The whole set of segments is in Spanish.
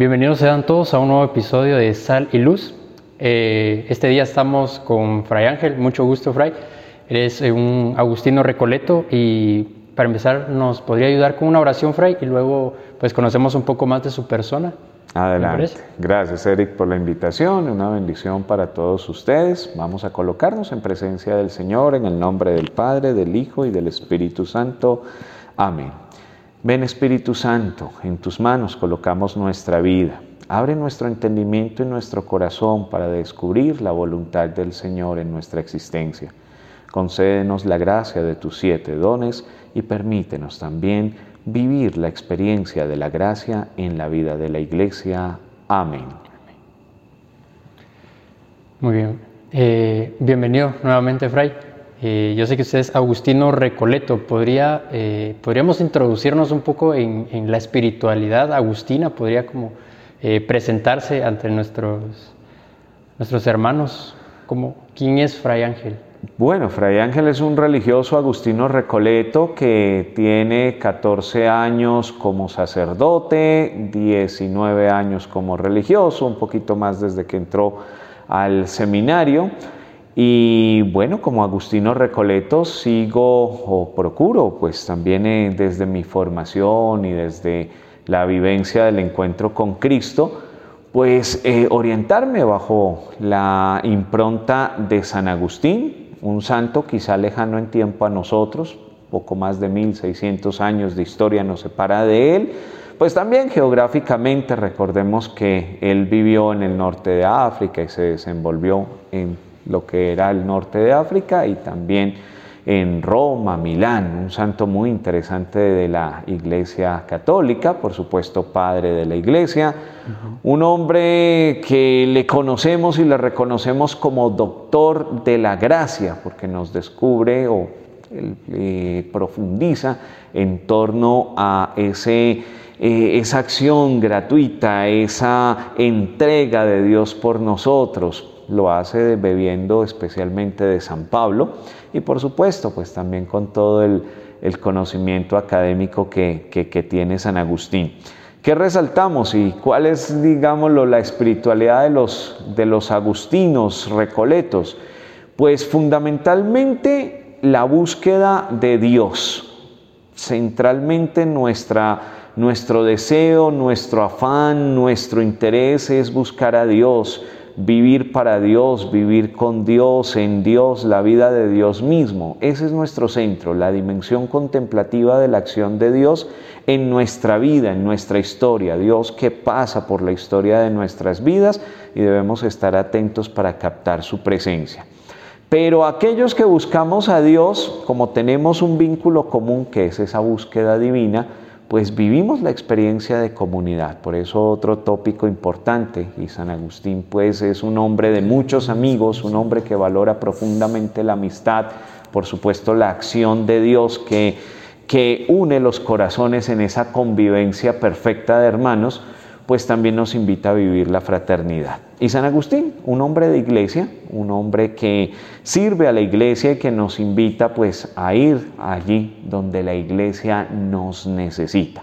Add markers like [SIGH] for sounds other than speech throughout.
Bienvenidos sean todos a un nuevo episodio de Sal y Luz. Eh, este día estamos con Fray Ángel, mucho gusto Fray. Eres eh, un agustino recoleto y para empezar nos podría ayudar con una oración Fray y luego pues conocemos un poco más de su persona. Adelante. Gracias Eric por la invitación, una bendición para todos ustedes. Vamos a colocarnos en presencia del Señor en el nombre del Padre, del Hijo y del Espíritu Santo. Amén. Ven Espíritu Santo, en tus manos colocamos nuestra vida. Abre nuestro entendimiento y nuestro corazón para descubrir la voluntad del Señor en nuestra existencia. Concédenos la gracia de tus siete dones y permítenos también vivir la experiencia de la gracia en la vida de la Iglesia. Amén. Muy bien. Eh, bienvenido nuevamente, Fray. Eh, yo sé que usted es Agustino Recoleto. ¿Podría, eh, ¿Podríamos introducirnos un poco en, la espiritualidad agustina? ¿Podría como eh, presentarse ante nuestros, nuestros hermanos? Como, ¿Quién es Fray Ángel? Bueno, Fray Ángel es un religioso agustino recoleto que tiene 14 años como sacerdote, 19 años como religioso, un poquito más desde que entró al seminario. Y bueno, como Agustino Recoleto sigo o procuro, pues también eh, desde mi formación y desde la vivencia del encuentro con Cristo, pues eh, orientarme bajo la impronta de San Agustín, un santo quizá lejano en tiempo a nosotros, poco más de 1600 años de historia nos separa de él, pues también geográficamente recordemos que él vivió en el norte de África y se desenvolvió en lo que era el norte de África y también en Roma, Milán, un santo muy interesante de la Iglesia Católica, por supuesto padre de la Iglesia, un hombre que le conocemos y le reconocemos como doctor de la gracia, porque nos descubre o eh, profundiza en torno a ese, eh, esa acción gratuita, esa entrega de Dios por nosotros, lo hace bebiendo especialmente de San Pablo y por supuesto pues también con todo el, conocimiento académico que, que, tiene San Agustín. ¿Qué resaltamos y cuál es, digámoslo, la espiritualidad de los, de los agustinos recoletos? Pues fundamentalmente la búsqueda de Dios, centralmente nuestra, nuestro deseo, nuestro afán, nuestro interés es buscar a Dios, vivir para Dios, vivir con Dios, en Dios, la vida de Dios mismo. Ese es nuestro centro, la dimensión contemplativa de la acción de Dios en nuestra vida, en nuestra historia. Dios que pasa por la historia de nuestras vidas y debemos estar atentos para captar su presencia. Pero aquellos que buscamos a Dios, como tenemos un vínculo común que es esa búsqueda divina, pues vivimos la experiencia de comunidad. Por eso otro tópico importante, y San Agustín pues es un hombre de muchos amigos, un hombre que valora profundamente la amistad, por supuesto la acción de Dios que, que une los corazones en esa convivencia perfecta de hermanos, pues también nos invita a vivir la fraternidad. Y San Agustín, un hombre de iglesia, un hombre que sirve a la iglesia y que nos invita pues a ir allí donde la iglesia nos necesita.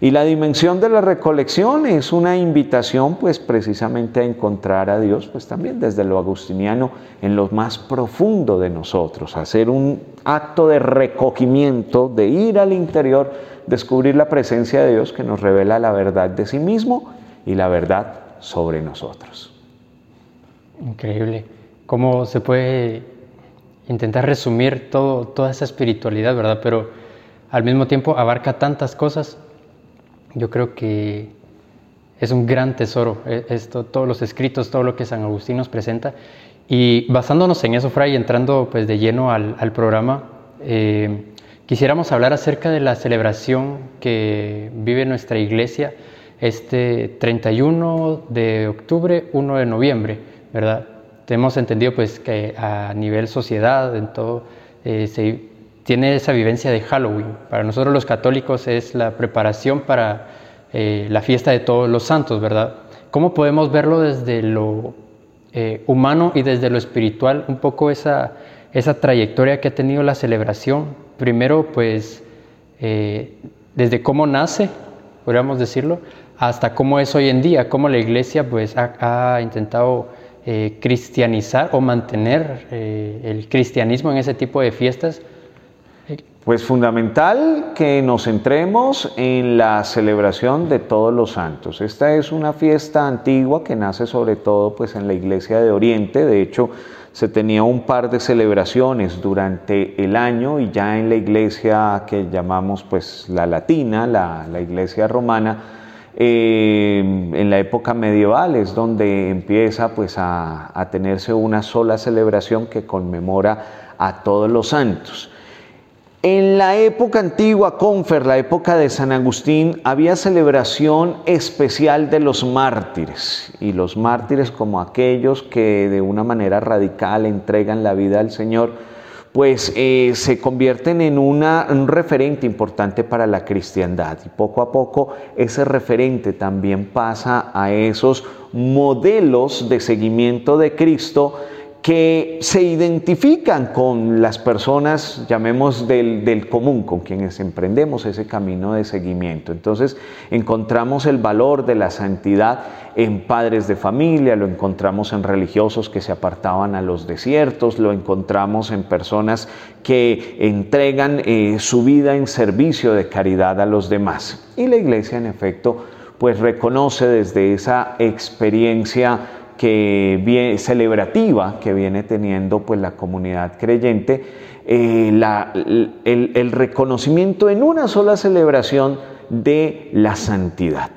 Y la dimensión de la recolección es una invitación pues precisamente a encontrar a Dios pues también desde lo agustiniano en lo más profundo de nosotros, hacer un acto de recogimiento, de ir al interior, descubrir la presencia de Dios que nos revela la verdad de sí mismo y la verdad sobre nosotros. Increíble. ¿Cómo se puede intentar resumir todo, toda esa espiritualidad, verdad? Pero al mismo tiempo abarca tantas cosas yo creo que es un gran tesoro e, esto, todos los escritos, todo lo que San Agustín nos presenta. Y basándonos en eso, Fray, entrando pues de lleno al, programa, eh, quisiéramos hablar acerca de la celebración que vive nuestra iglesia este 31 de octubre, 1 de noviembre, ¿verdad? Hemos entendido pues que a nivel sociedad, en todo, eh, se tiene esa vivencia de Halloween. Para nosotros los católicos es la preparación para eh, la fiesta de todos los santos, ¿verdad? ¿Cómo podemos verlo desde lo eh, humano y desde lo espiritual? Un poco esa, esa trayectoria que ha tenido la celebración. Primero, pues, eh, desde cómo nace, podríamos decirlo, hasta cómo es hoy en día, cómo la iglesia pues ha, intentado eh, cristianizar o mantener eh, el cristianismo en ese tipo de fiestas. Pues fundamental que nos centremos en la celebración de todos los santos. Esta es una fiesta antigua que nace sobre todo pues en la iglesia de Oriente, de hecho se tenía un par de celebraciones durante el año y ya en la iglesia que llamamos pues la latina, la, iglesia romana, eh, en la época medieval es donde empieza pues a, a tenerse una sola celebración que conmemora a todos los santos. En la época antigua, Confer, la época de San Agustín, había celebración especial de los mártires, y los mártires como aquellos que de una manera radical entregan la vida al Señor, pues eh, se convierten en un referente importante para la cristiandad. Y poco a poco ese referente también pasa a esos modelos de seguimiento de Cristo que se identifican con las personas, llamemos del, común, con quienes emprendemos ese camino de seguimiento. Entonces encontramos el valor de la santidad en padres de familia, lo encontramos en religiosos que se apartaban a los desiertos, lo encontramos en personas que entregan eh, su vida en servicio de caridad a los demás. Y la iglesia, en efecto, pues reconoce desde esa experiencia que celebrativa que viene teniendo pues, la comunidad creyente, eh, el, el reconocimiento en una sola celebración de la santidad.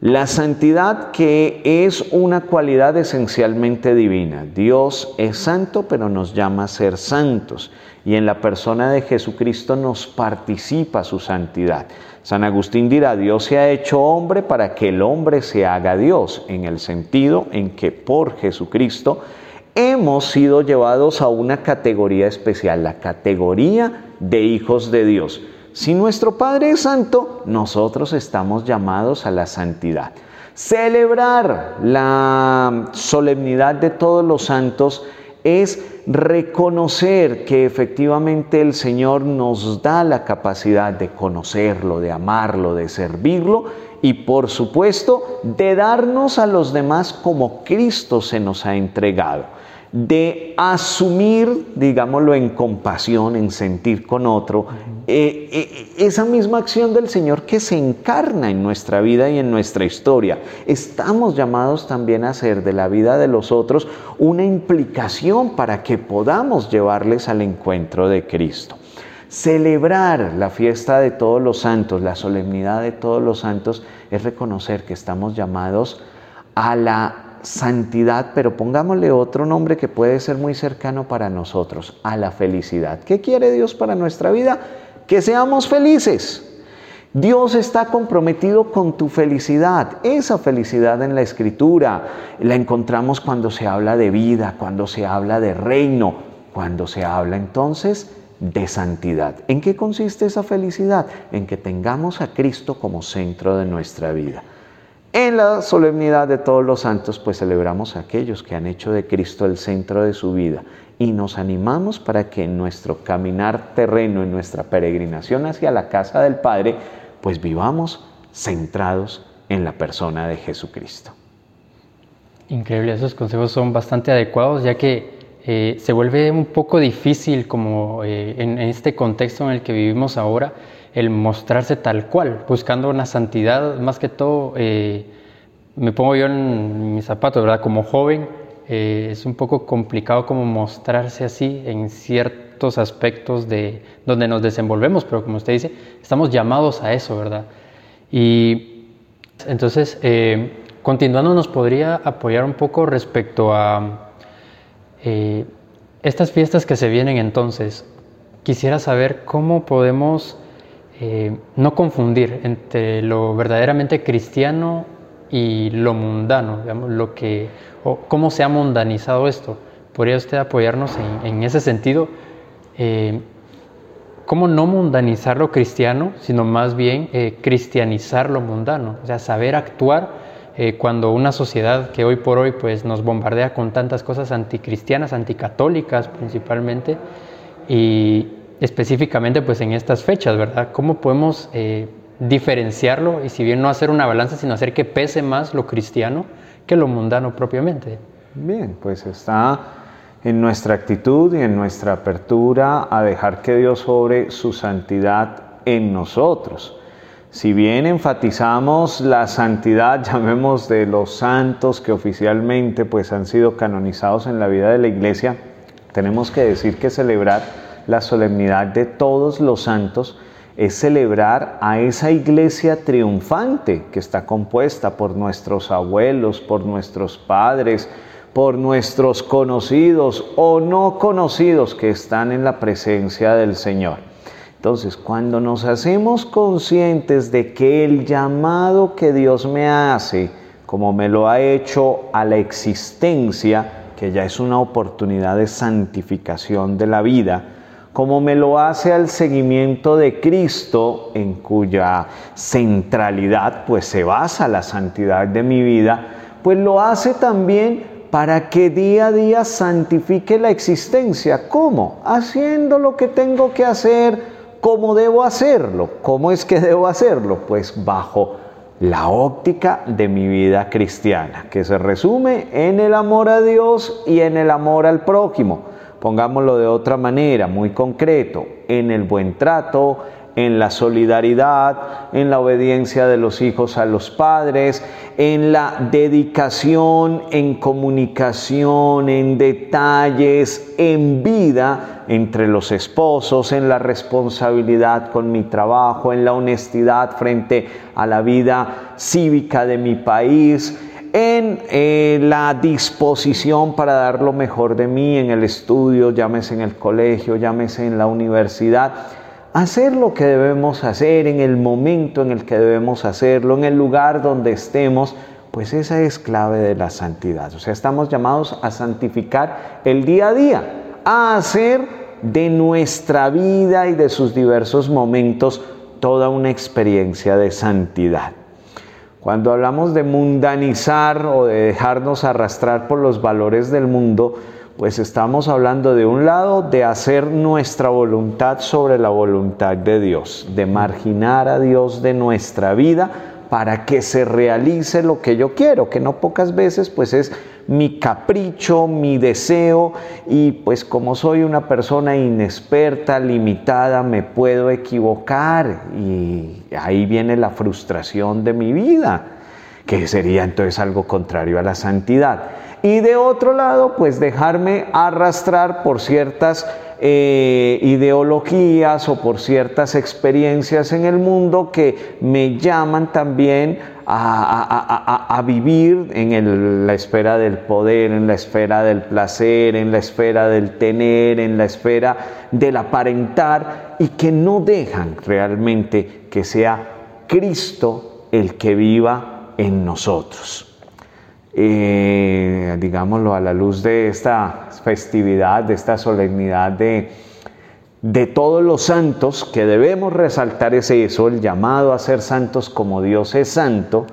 La santidad que es una cualidad esencialmente divina. Dios es santo, pero nos llama a ser santos. Y en la persona de Jesucristo nos participa su santidad. San Agustín dirá, Dios se ha hecho hombre para que el hombre se haga Dios, en el sentido en que por Jesucristo hemos sido llevados a una categoría especial, la categoría de hijos de Dios. Si nuestro Padre es santo, nosotros estamos llamados a la santidad. Celebrar la solemnidad de todos los santos es reconocer que efectivamente el Señor nos da la capacidad de conocerlo, de amarlo, de servirlo y por supuesto de darnos a los demás como Cristo se nos ha entregado de asumir, digámoslo, en compasión, en sentir con otro, eh, eh, esa misma acción del Señor que se encarna en nuestra vida y en nuestra historia. Estamos llamados también a hacer de la vida de los otros una implicación para que podamos llevarles al encuentro de Cristo. Celebrar la fiesta de todos los santos, la solemnidad de todos los santos, es reconocer que estamos llamados a la santidad, pero pongámosle otro nombre que puede ser muy cercano para nosotros, a la felicidad. ¿Qué quiere Dios para nuestra vida? Que seamos felices. Dios está comprometido con tu felicidad. Esa felicidad en la escritura la encontramos cuando se habla de vida, cuando se habla de reino, cuando se habla entonces de santidad. ¿En qué consiste esa felicidad? En que tengamos a Cristo como centro de nuestra vida. En la solemnidad de todos los santos, pues celebramos a aquellos que han hecho de Cristo el centro de su vida y nos animamos para que en nuestro caminar terreno, en nuestra peregrinación hacia la casa del Padre, pues vivamos centrados en la persona de Jesucristo. Increíble, esos consejos son bastante adecuados ya que eh, se vuelve un poco difícil como eh, en este contexto en el que vivimos ahora el mostrarse tal cual, buscando una santidad, más que todo, eh, me pongo yo en mis zapatos, ¿verdad? Como joven, eh, es un poco complicado como mostrarse así en ciertos aspectos de donde nos desenvolvemos, pero como usted dice, estamos llamados a eso, ¿verdad? Y entonces, eh, continuando, nos podría apoyar un poco respecto a estas fiestas que se vienen entonces. Quisiera saber cómo podemos eh, no confundir entre lo verdaderamente cristiano y lo mundano, digamos, lo que, o cómo se ha mundanizado esto. ¿Podría usted apoyarnos en, ese sentido? Eh, ¿Cómo no mundanizar lo cristiano, sino más bien eh, cristianizar lo mundano? O sea, saber actuar cuando una sociedad que hoy por hoy pues, nos bombardea con tantas cosas anticristianas, anticatólicas principalmente, y, específicamente pues en estas fechas, ¿verdad? ¿Cómo podemos eh, diferenciarlo y si bien no hacer una balanza, sino hacer que pese más lo cristiano que lo mundano propiamente. Bien, pues está en nuestra actitud y en nuestra apertura a dejar que Dios sobre su santidad en nosotros. Si bien enfatizamos la santidad, [LAUGHS] llamemos de los santos que oficialmente pues han sido canonizados en la vida de la iglesia, tenemos que decir que celebrar la solemnidad de todos los santos es celebrar a esa iglesia triunfante que está compuesta por nuestros abuelos, por nuestros padres, por nuestros conocidos o no conocidos que están en la presencia del Señor. Entonces, cuando nos hacemos conscientes de que el llamado que Dios me hace, como me lo ha hecho a la existencia, que ya es una oportunidad de santificación de la vida, como me lo hace al seguimiento de Cristo, en cuya centralidad pues se basa la santidad de mi vida, pues lo hace también para que día a día santifique la existencia. ¿Cómo? Haciendo lo que tengo que hacer, como debo hacerlo. ¿Cómo es que debo hacerlo? Pues bajo la óptica de mi vida cristiana, que se resume en el amor a Dios y en el amor al prójimo pongámoslo de otra manera, muy concreto, en el buen trato, en la solidaridad, en la obediencia de los hijos a los padres, en la dedicación, en comunicación, en detalles, en vida entre los esposos, en la responsabilidad con mi trabajo, en la honestidad frente a la vida cívica de mi país, en eh, la disposición para dar lo mejor de mí en el estudio, llámese en el colegio, llámese en la universidad. Hacer lo que debemos hacer en el momento en el que debemos hacerlo, en el lugar donde estemos, pues esa es clave de la santidad. O sea, estamos llamados a santificar el día a día, a hacer de nuestra vida y de sus diversos momentos toda una experiencia de santidad. Cuando hablamos de mundanizar o de dejarnos arrastrar por los valores del mundo, pues estamos hablando de un lado de hacer nuestra voluntad sobre la voluntad de Dios, de marginar a Dios de nuestra vida para que se realice lo que yo quiero, que no pocas veces pues es mi capricho, mi deseo y pues como soy una persona inexperta, limitada, me puedo equivocar y ahí viene la frustración de mi vida, que sería entonces algo contrario a la santidad. Y de otro lado, pues dejarme arrastrar por ciertas eh, ideologías o por ciertas experiencias en el mundo que me llaman también a, vivir en la esfera del poder, en la esfera del placer, en la esfera del tener, en la esfera del aparentar y que no dejan realmente que sea Cristo el que viva en nosotros. Digámoslo a la luz de esta festividad, de esta solemnidad de, de todos los santos, que debemos resaltar es eso, el llamado a ser santos como Dios es santo,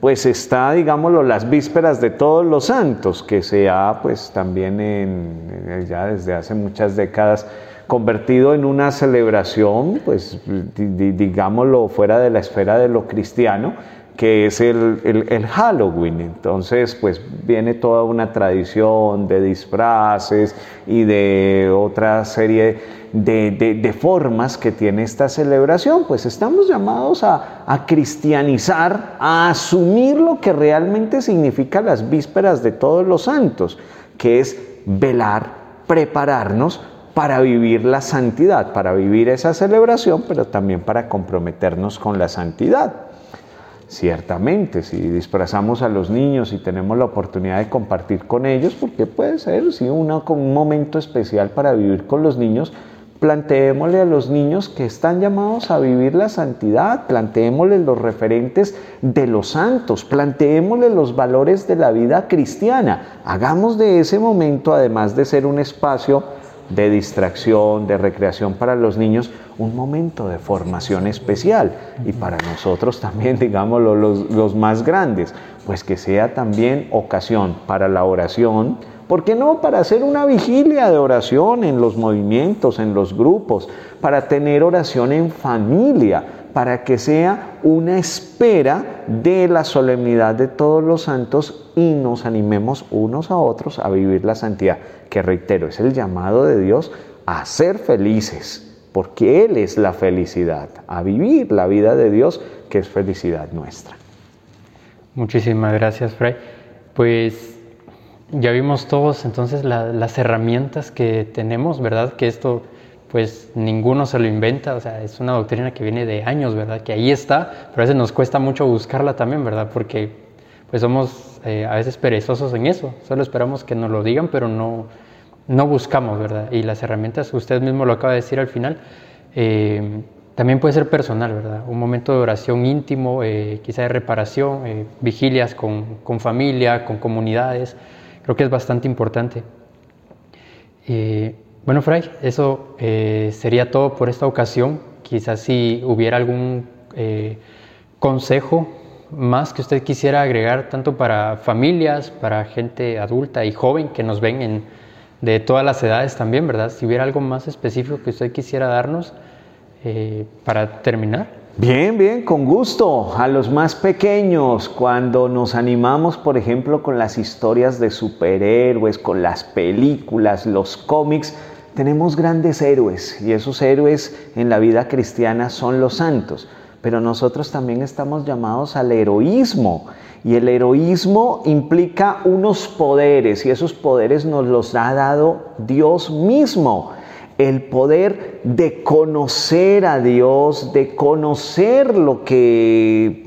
pues está, digámoslo, las vísperas de todos los santos, que se ha, pues también en, ya desde hace muchas décadas, convertido en una celebración, pues digámoslo, fuera de la esfera de lo cristiano, que es el, Halloween. Entonces, pues viene toda una tradición de disfraces y de otra serie de, formas que tiene esta celebración. Pues estamos llamados a, a, cristianizar, a asumir lo que realmente significa las vísperas de todos los santos, que es velar, prepararnos para vivir la santidad, para vivir esa celebración, pero también para comprometernos con la santidad. Ciertamente, si disfrazamos a los niños y tenemos la oportunidad de compartir con ellos, porque puede ser sí, un momento especial para vivir con los niños, planteémosle a los niños que están llamados a vivir la santidad, planteémosle los referentes de los santos, planteémosle los valores de la vida cristiana. Hagamos de ese momento, además de ser un espacio de distracción, de recreación para los niños, un momento de formación especial. Y para nosotros también, [LAUGHS] digamos, los, los más grandes, pues que sea también ocasión para la oración, ¿por qué no? Para hacer una vigilia de oración en los movimientos, en los grupos, para tener oración en familia, para que sea una espera de la solemnidad de todos los santos y nos animemos unos a otros a vivir la santidad, que reitero, es el llamado de Dios a ser felices, porque Él es la felicidad, a vivir la vida de Dios, que es felicidad nuestra. Muchísimas gracias, Fray. Pues ya vimos todos entonces las herramientas que tenemos, ¿verdad? Que esto pues ninguno se lo inventa, o sea, es una doctrina que viene de años, ¿verdad? Que ahí está, pero a veces nos cuesta mucho buscarla también, ¿verdad? Porque pues somos eh, a veces perezosos en eso, solo esperamos que nos lo digan, pero no, no buscamos, ¿verdad? Y las herramientas, usted mismo lo acaba de decir al final, eh, también puede ser personal, ¿verdad? Un momento de oración íntimo, eh, quizá de reparación, vigilias con, con, familia, con comunidades, creo que es bastante importante. Bueno, Fray, eso eh, sería todo por esta ocasión. Quizás si hubiera algún eh, consejo más que usted quisiera agregar, tanto para familias, para gente adulta y joven que nos ven de todas las edades también, ¿verdad? Si hubiera algo más específico que usted quisiera darnos eh, para terminar. Bien, bien, con gusto. A los más pequeños, cuando nos animamos, por ejemplo, con las historias de superhéroes, con las películas, los cómics, tenemos grandes héroes y esos héroes en la vida cristiana son los santos, pero nosotros también estamos llamados al heroísmo y el heroísmo implica unos poderes y esos poderes nos los ha dado Dios mismo. El poder de conocer a Dios, de conocer lo que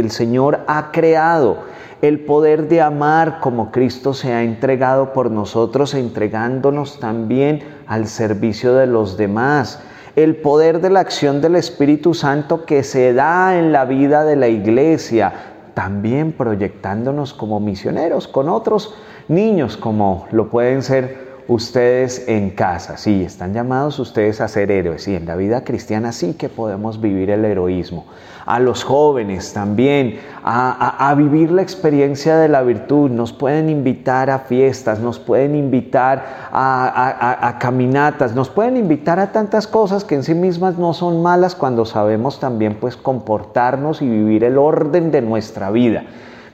el Señor ha creado el poder de amar como Cristo se ha entregado por nosotros, entregándonos también al servicio de los demás, el poder de la acción del Espíritu Santo que se da en la vida de la iglesia, también proyectándonos como misioneros con otros niños como lo pueden ser ustedes en casa. Sí, están llamados ustedes a ser héroes y en la vida cristiana sí que podemos vivir el heroísmo. A los jóvenes también, a, vivir la experiencia de la virtud. Nos pueden invitar a fiestas, nos pueden invitar a, a caminatas, nos pueden invitar a tantas cosas que en sí mismas no son malas cuando sabemos también pues comportarnos y vivir el orden de nuestra vida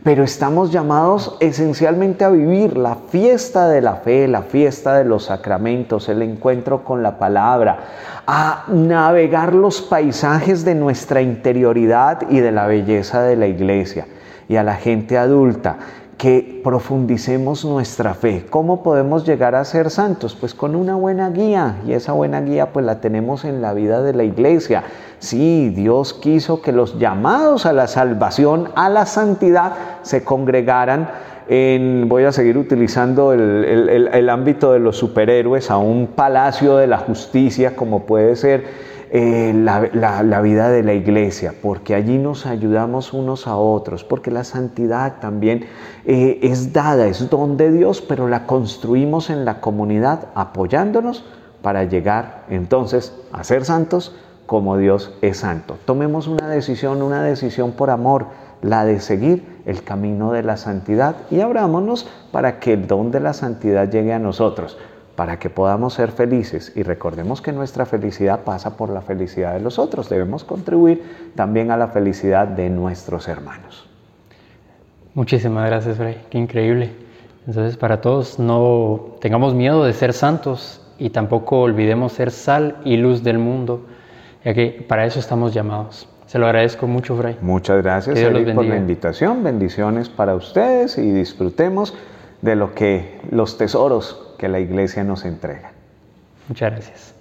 pero estamos llamados esencialmente a vivir la fiesta de la fe, la fiesta de los sacramentos, el encuentro con la palabra, a navegar los paisajes de nuestra interioridad y de la belleza de la iglesia y a la gente adulta que profundicemos nuestra fe. ¿Cómo podemos llegar a ser santos? Pues con una buena guía y esa buena guía pues la tenemos en la vida de la iglesia. Sí, Dios quiso que los llamados a la salvación, a la santidad, se congregaran en, voy a seguir utilizando el, el ámbito de los superhéroes, a un palacio de la justicia como puede ser eh, la, vida de la iglesia, porque allí nos ayudamos unos a otros, porque la santidad también eh, es dada, es don de Dios, pero la construimos en la comunidad apoyándonos para llegar entonces a ser santos como Dios es santo. Tomemos una decisión, una decisión por amor, la de seguir el camino de la santidad y abrámonos para que el don de la santidad llegue a nosotros para que podamos ser felices y recordemos que nuestra felicidad pasa por la felicidad de los otros. Debemos contribuir también a la felicidad de nuestros hermanos. Muchísimas gracias, Fray. Qué increíble. Entonces, para todos, no tengamos miedo de ser santos y tampoco olvidemos ser sal y luz del mundo, ya que para eso estamos llamados. Se lo agradezco mucho, Fray. Muchas gracias, Eric, por la invitación. Bendiciones para ustedes y disfrutemos de lo que los tesoros que la iglesia nos entrega. Muchas gracias.